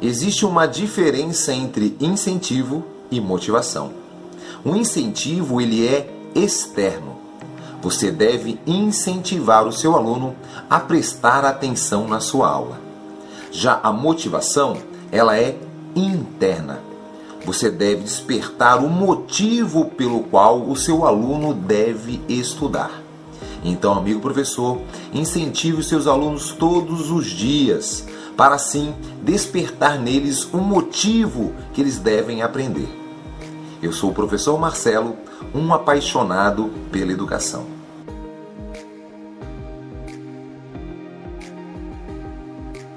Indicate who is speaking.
Speaker 1: Existe uma diferença entre incentivo e motivação. O incentivo ele é externo. Você deve incentivar o seu aluno a prestar atenção na sua aula. Já a motivação, ela é interna. Você deve despertar o motivo pelo qual o seu aluno deve estudar. Então, amigo professor, incentive os seus alunos todos os dias, para assim despertar neles um motivo que eles devem aprender. Eu sou o professor Marcelo, um apaixonado pela educação.